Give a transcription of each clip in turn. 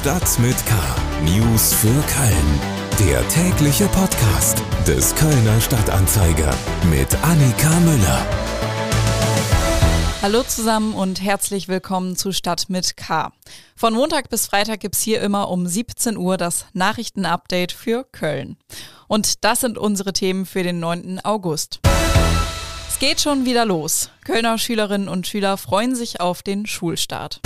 Stadt mit K. News für Köln. Der tägliche Podcast des Kölner Stadtanzeiger mit Annika Müller. Hallo zusammen und herzlich willkommen zu Stadt mit K. Von Montag bis Freitag gibt's hier immer um 17 Uhr das Nachrichtenupdate für Köln. Und das sind unsere Themen für den 9. August. Es geht schon wieder los. Kölner Schülerinnen und Schüler freuen sich auf den Schulstart.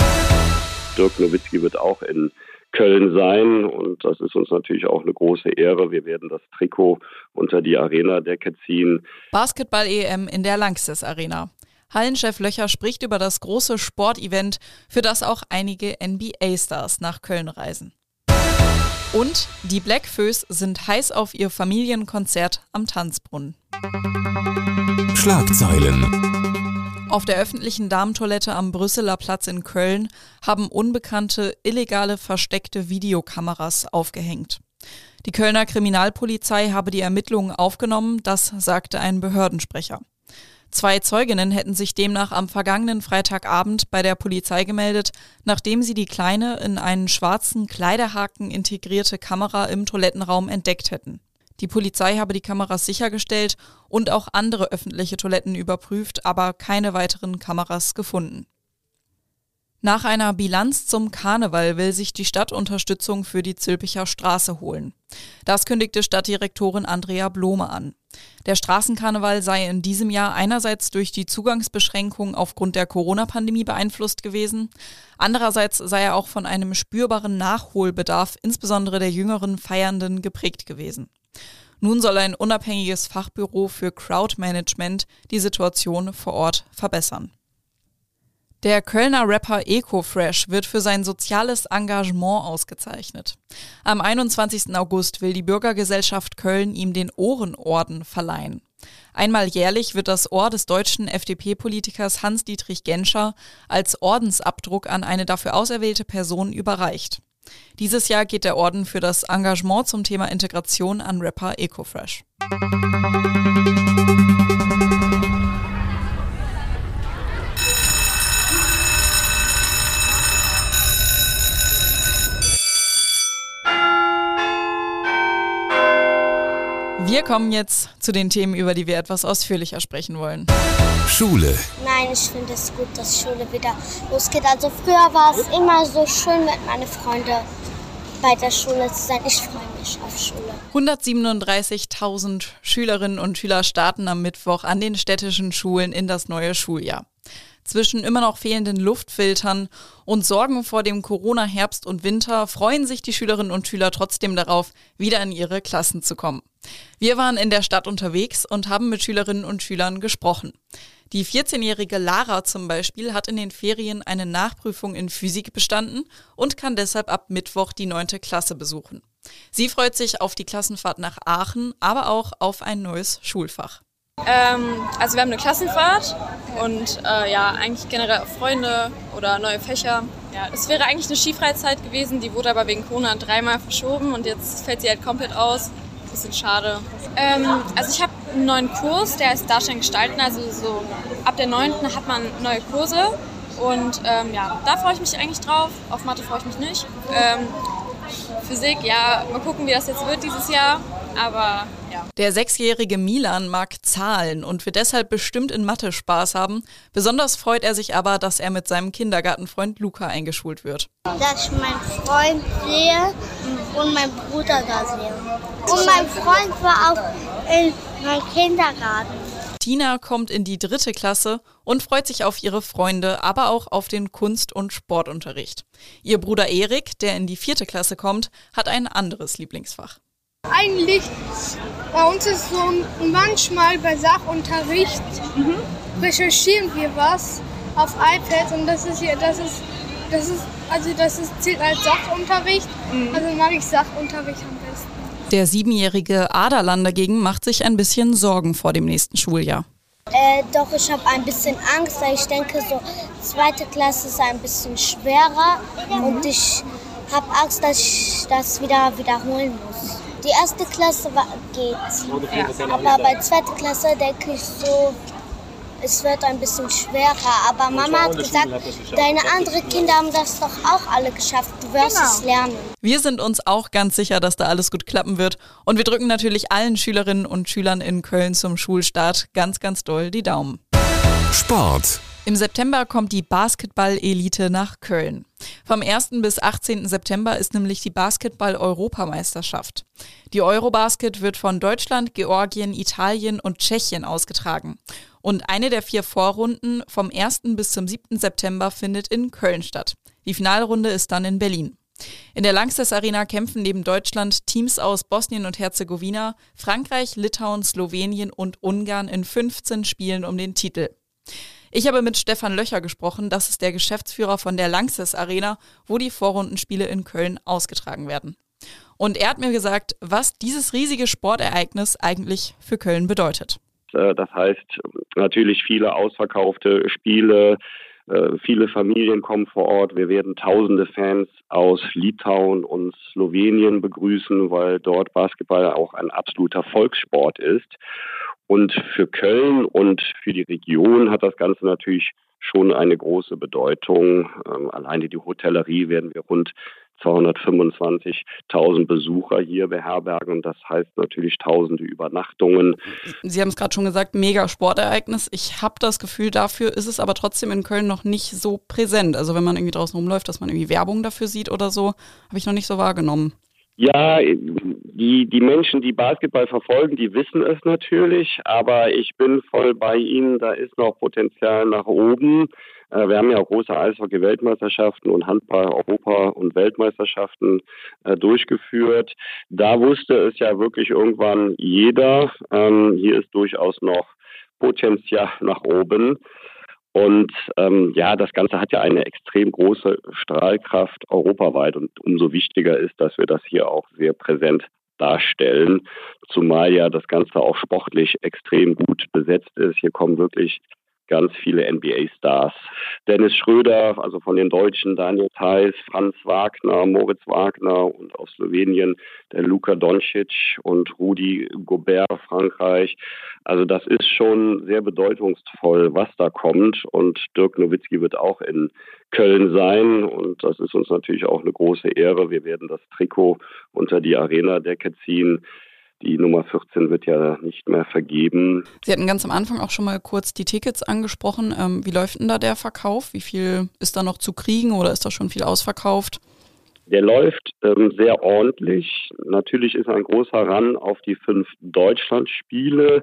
Dirk Nowitzki wird auch in Köln sein und das ist uns natürlich auch eine große Ehre. Wir werden das Trikot unter die Arena-Decke ziehen. Basketball-EM in der Lanxess Arena. Hallenchef Löcher spricht über das große Sportevent, für das auch einige NBA-Stars nach Köln reisen. Und die Blackfoes sind heiß auf ihr Familienkonzert am Tanzbrunnen. Schlagzeilen. Auf der öffentlichen Damentoilette am Brüsseler Platz in Köln haben Unbekannte illegale versteckte Videokameras aufgehängt. Die Kölner Kriminalpolizei habe die Ermittlungen aufgenommen, das sagte ein Behördensprecher. Zwei Zeuginnen hätten sich demnach am vergangenen Freitagabend bei der Polizei gemeldet, nachdem sie die kleine in einen schwarzen Kleiderhaken integrierte Kamera im Toilettenraum entdeckt hätten. Die Polizei habe die Kameras sichergestellt und auch andere öffentliche Toiletten überprüft, aber keine weiteren Kameras gefunden. Nach einer Bilanz zum Karneval will sich die Stadt Unterstützung für die Zülpicher Straße holen. Das kündigte Stadtdirektorin Andrea Blome an. Der Straßenkarneval sei in diesem Jahr einerseits durch die Zugangsbeschränkungen aufgrund der Corona-Pandemie beeinflusst gewesen, andererseits sei er auch von einem spürbaren Nachholbedarf insbesondere der jüngeren Feiernden geprägt gewesen. Nun soll ein unabhängiges Fachbüro für Crowdmanagement die Situation vor Ort verbessern. Der Kölner Rapper Ecofresh wird für sein soziales Engagement ausgezeichnet. Am 21. August will die Bürgergesellschaft Köln ihm den Ohrenorden verleihen. Einmal jährlich wird das Ohr des deutschen FDP-Politikers Hans-Dietrich Genscher als Ordensabdruck an eine dafür auserwählte Person überreicht. Dieses Jahr geht der Orden für das Engagement zum Thema Integration an Rapper Ecofresh. Wir kommen jetzt zu den Themen, über die wir etwas ausführlicher sprechen wollen. Schule. Nein, ich finde es gut, dass Schule wieder losgeht. Also früher war es immer so schön mit meinen Freunden bei der Schule zu sein. Ich freue mich auf Schule. 137.000 Schülerinnen und Schüler starten am Mittwoch an den städtischen Schulen in das neue Schuljahr. Zwischen immer noch fehlenden Luftfiltern und Sorgen vor dem Corona-Herbst und Winter freuen sich die Schülerinnen und Schüler trotzdem darauf, wieder in ihre Klassen zu kommen. Wir waren in der Stadt unterwegs und haben mit Schülerinnen und Schülern gesprochen. Die 14-jährige Lara zum Beispiel hat in den Ferien eine Nachprüfung in Physik bestanden und kann deshalb ab Mittwoch die neunte Klasse besuchen. Sie freut sich auf die Klassenfahrt nach Aachen, aber auch auf ein neues Schulfach. Ähm, also wir haben eine Klassenfahrt und äh, ja, eigentlich generell Freunde oder neue Fächer. Ja, es wäre eigentlich eine Skifreizeit gewesen, die wurde aber wegen Corona dreimal verschoben und jetzt fällt sie halt komplett aus. Bisschen schade. Ähm, also ich habe einen neuen Kurs, der heißt Darstellen gestalten. Also so ab der 9. hat man neue Kurse und ähm, ja, da freue ich mich eigentlich drauf. Auf Mathe freue ich mich nicht. Ähm, Physik, ja, mal gucken, wie das jetzt wird dieses Jahr. Aber ja. Der sechsjährige Milan mag Zahlen und wird deshalb bestimmt in Mathe Spaß haben. Besonders freut er sich aber, dass er mit seinem Kindergartenfreund Luca eingeschult wird. Dass ich meinen Freund sehe und meinen Bruder da sehe. Und mein Freund war auch in meinem Kindergarten. Tina kommt in die dritte Klasse und freut sich auf ihre Freunde, aber auch auf den Kunst- und Sportunterricht. Ihr Bruder Erik, der in die vierte Klasse kommt, hat ein anderes Lieblingsfach. Eigentlich bei uns ist so manchmal bei Sachunterricht mhm. recherchieren wir was auf iPads und das ist hier, das ist, das ist, also das ist, zählt als Sachunterricht. Mhm. Also mag ich Sachunterricht am besten. Der siebenjährige Aderlan dagegen macht sich ein bisschen Sorgen vor dem nächsten Schuljahr. Äh, doch, ich habe ein bisschen Angst, weil ich denke, so zweite Klasse ist ein bisschen schwerer und ich habe Angst, dass ich das wieder wiederholen muss. Die erste Klasse war, geht. Ja. Aber bei zweiter Klasse denke ich so, es wird ein bisschen schwerer. Aber Mama hat gesagt, deine anderen Kinder haben das doch auch alle geschafft. Du wirst Genau. es lernen. Wir sind uns auch ganz sicher, dass da alles gut klappen wird. Und wir drücken natürlich allen Schülerinnen und Schülern in Köln zum Schulstart ganz, ganz doll die Daumen. Sport. Im September kommt die Basketball-Elite nach Köln. Vom 1. bis 18. September ist nämlich die Basketball-Europameisterschaft. Die Eurobasket wird von Deutschland, Georgien, Italien und Tschechien ausgetragen. Und eine der vier Vorrunden vom 1. bis zum 7. September findet in Köln statt. Die Finalrunde ist dann in Berlin. In der Langsess Arena kämpfen neben Deutschland Teams aus Bosnien und Herzegowina, Frankreich, Litauen, Slowenien und Ungarn in 15 Spielen um den Titel. Ich habe mit Stefan Löcher gesprochen, das ist der Geschäftsführer von der Langsess Arena, wo die Vorrundenspiele in Köln ausgetragen werden. Und er hat mir gesagt, was dieses riesige Sportereignis eigentlich für Köln bedeutet. Äh, Das heißt natürlich viele ausverkaufte Spiele, äh, viele Familien kommen vor Ort. Wir werden tausende Fans aus Litauen und Slowenien begrüßen, weil dort Basketball auch ein absoluter Volkssport ist. Und für Köln und für die Region hat das Ganze natürlich schon eine große Bedeutung. Ähm, alleine die Hotellerie werden wir rund 225.000 Besucher hier beherbergen und das heißt natürlich tausende Übernachtungen. Sie haben es gerade schon gesagt, mega Sportereignis. Ich habe das Gefühl, dafür ist es aber trotzdem in Köln noch nicht so präsent. Also wenn man irgendwie draußen rumläuft, dass man irgendwie Werbung dafür sieht oder so, habe ich noch nicht so wahrgenommen. Ja, die, die Menschen, die Basketball verfolgen, die wissen es natürlich, aber ich bin voll bei Ihnen, da ist noch Potenzial nach oben. Äh, Wir haben ja auch große Eishockey-Weltmeisterschaften und Handball-Europa- und Weltmeisterschaften äh, durchgeführt. Da wusste es ja wirklich irgendwann jeder. Ähm, hier ist durchaus noch Potenzial nach oben. Und ähm, ja, das Ganze hat ja eine extrem große Strahlkraft europaweit und umso wichtiger ist, dass wir das hier auch sehr präsent darstellen, zumal ja das Ganze auch sportlich extrem gut besetzt ist. Hier kommen wirklich ganz viele NBA-Stars. Dennis Schröder, also von den Deutschen, Daniel Theiss, Franz Wagner, Moritz Wagner und aus Slowenien der Luka Doncic und Rudi Gobert, Frankreich. Also das ist schon sehr bedeutungsvoll, was da kommt. Und Dirk Nowitzki wird auch in Köln sein. Und das ist uns natürlich auch eine große Ehre. Wir werden das Trikot unter die Arena-Decke ziehen. Die Nummer 14 wird ja nicht mehr vergeben. Sie hatten ganz am Anfang auch schon mal kurz die Tickets angesprochen. Ähm, wie läuft denn da der Verkauf? Wie viel ist da noch zu kriegen oder ist da schon viel ausverkauft? Der läuft ähm, sehr ordentlich. Natürlich ist ein großer Run auf die fünf Deutschlandspiele.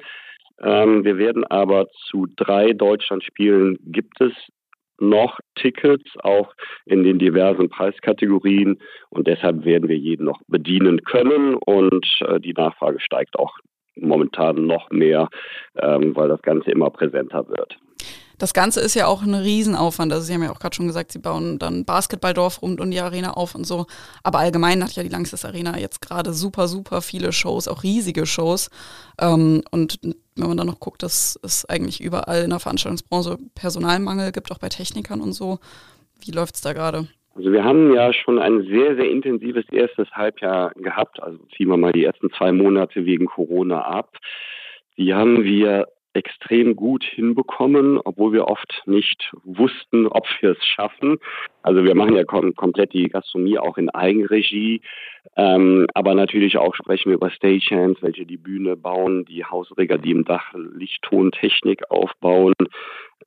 Ähm, wir werden aber zu drei Deutschlandspielen gibt es noch Tickets, auch in den diversen Preiskategorien. Und deshalb werden wir jeden noch bedienen können. Und äh, die Nachfrage steigt auch momentan noch mehr, ähm, weil das Ganze immer präsenter wird. Das Ganze ist ja auch ein Riesenaufwand. Also Sie haben ja auch gerade schon gesagt, Sie bauen dann Basketballdorf rund um die Arena auf und so. Aber allgemein hat ja die Langsess Arena jetzt gerade super, super viele Shows, auch riesige Shows. Ähm, und wenn man dann noch guckt, dass es eigentlich überall in der Veranstaltungsbranche Personalmangel gibt, auch bei Technikern und so. Wie läuft's da gerade? Also wir haben ja schon ein sehr, sehr intensives erstes Halbjahr gehabt. Also ziehen wir mal die ersten zwei Monate wegen Corona ab. Die haben wir extrem gut hinbekommen, obwohl wir oft nicht wussten, ob wir es schaffen. Also wir machen ja kom komplett die Gastronomie auch in Eigenregie, ähm, aber natürlich auch sprechen wir über Stagehands, welche die Bühne bauen, die Hausreger, die im Dach Lichttontechnik aufbauen.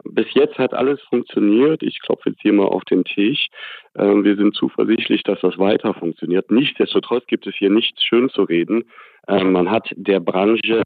Bis jetzt hat alles funktioniert. Ich klopfe jetzt hier mal auf den Tisch. Ähm, wir sind zuversichtlich, dass das weiter funktioniert. Nichtsdestotrotz gibt es hier nichts schön zu reden. Ähm, man hat der Branche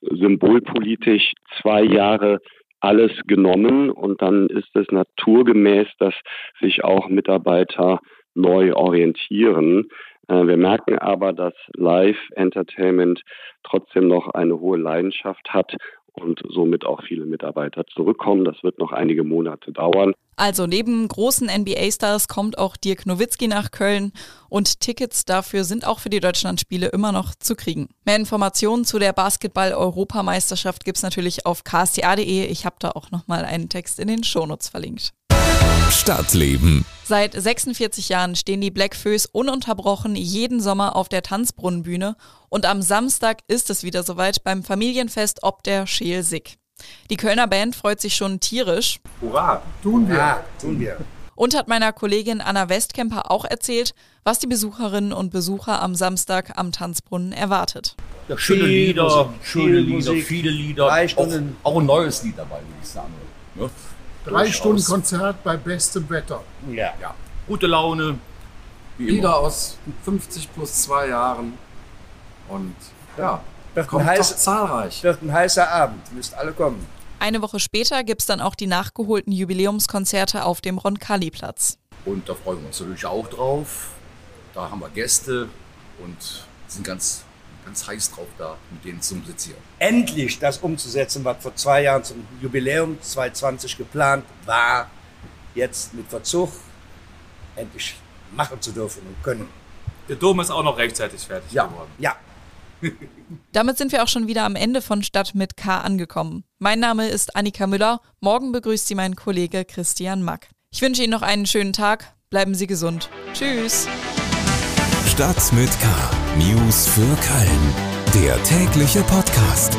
symbolpolitisch zwei Jahre alles genommen und dann ist es naturgemäß, dass sich auch Mitarbeiter neu orientieren. Äh, wir merken aber, dass Live-Entertainment trotzdem noch eine hohe Leidenschaft hat und somit auch viele Mitarbeiter zurückkommen. Das wird noch einige Monate dauern. Also neben großen NBA-Stars kommt auch Dirk Nowitzki nach Köln und Tickets dafür sind auch für die Deutschlandspiele immer noch zu kriegen. Mehr Informationen zu der Basketball-Europameisterschaft gibt's natürlich auf ksta.de. Ich habe da auch nochmal einen Text in den Shownotes verlinkt. Stadtleben. Seit 46 Jahren stehen die Black Föß ununterbrochen jeden Sommer auf der Tanzbrunnenbühne und am Samstag ist es wieder soweit beim Familienfest ob der Schelsig. Die Kölner Band freut sich schon tierisch. Hurra! Tun wir. Ja, tun wir. Und hat meiner Kollegin Anna Westkemper auch erzählt, was die Besucherinnen und Besucher am Samstag am Tanzbrunnen erwartet. Ja, schöne Lieder, schöne Lieder, Musik. viele Lieder. Auch, auch ein neues Lied dabei, würde ich sagen. Ne? Drei Durchaus. Stunden Konzert bei bestem Wetter. Ja. Ja, gute Laune. Wie immer. Lieder aus 50 plus zwei Jahren. Und ja, Wird ein, kommt doch heiß, zahlreich. wird ein heißer Abend. Müsst alle kommen. Eine Woche später gibt's dann auch die nachgeholten Jubiläumskonzerte auf dem Roncalli-Platz. Und da freuen wir uns natürlich auch drauf. Da haben wir Gäste und sind ganz, ganz heiß drauf, da mit denen zu musizieren. Endlich das umzusetzen, was vor zwei Jahren zum Jubiläum 2020 geplant war, jetzt mit Verzug endlich machen zu dürfen und können. Der Dom ist auch noch rechtzeitig fertig Ja. geworden. Ja, Damit sind wir auch schon wieder am Ende von Stadt mit K angekommen. Mein Name ist Annika Müller. Morgen begrüßt Sie mein Kollege Christian Mack. Ich wünsche Ihnen noch einen schönen Tag. Bleiben Sie gesund. Tschüss. Stadt mit K. News für Köln. Der tägliche Podcast.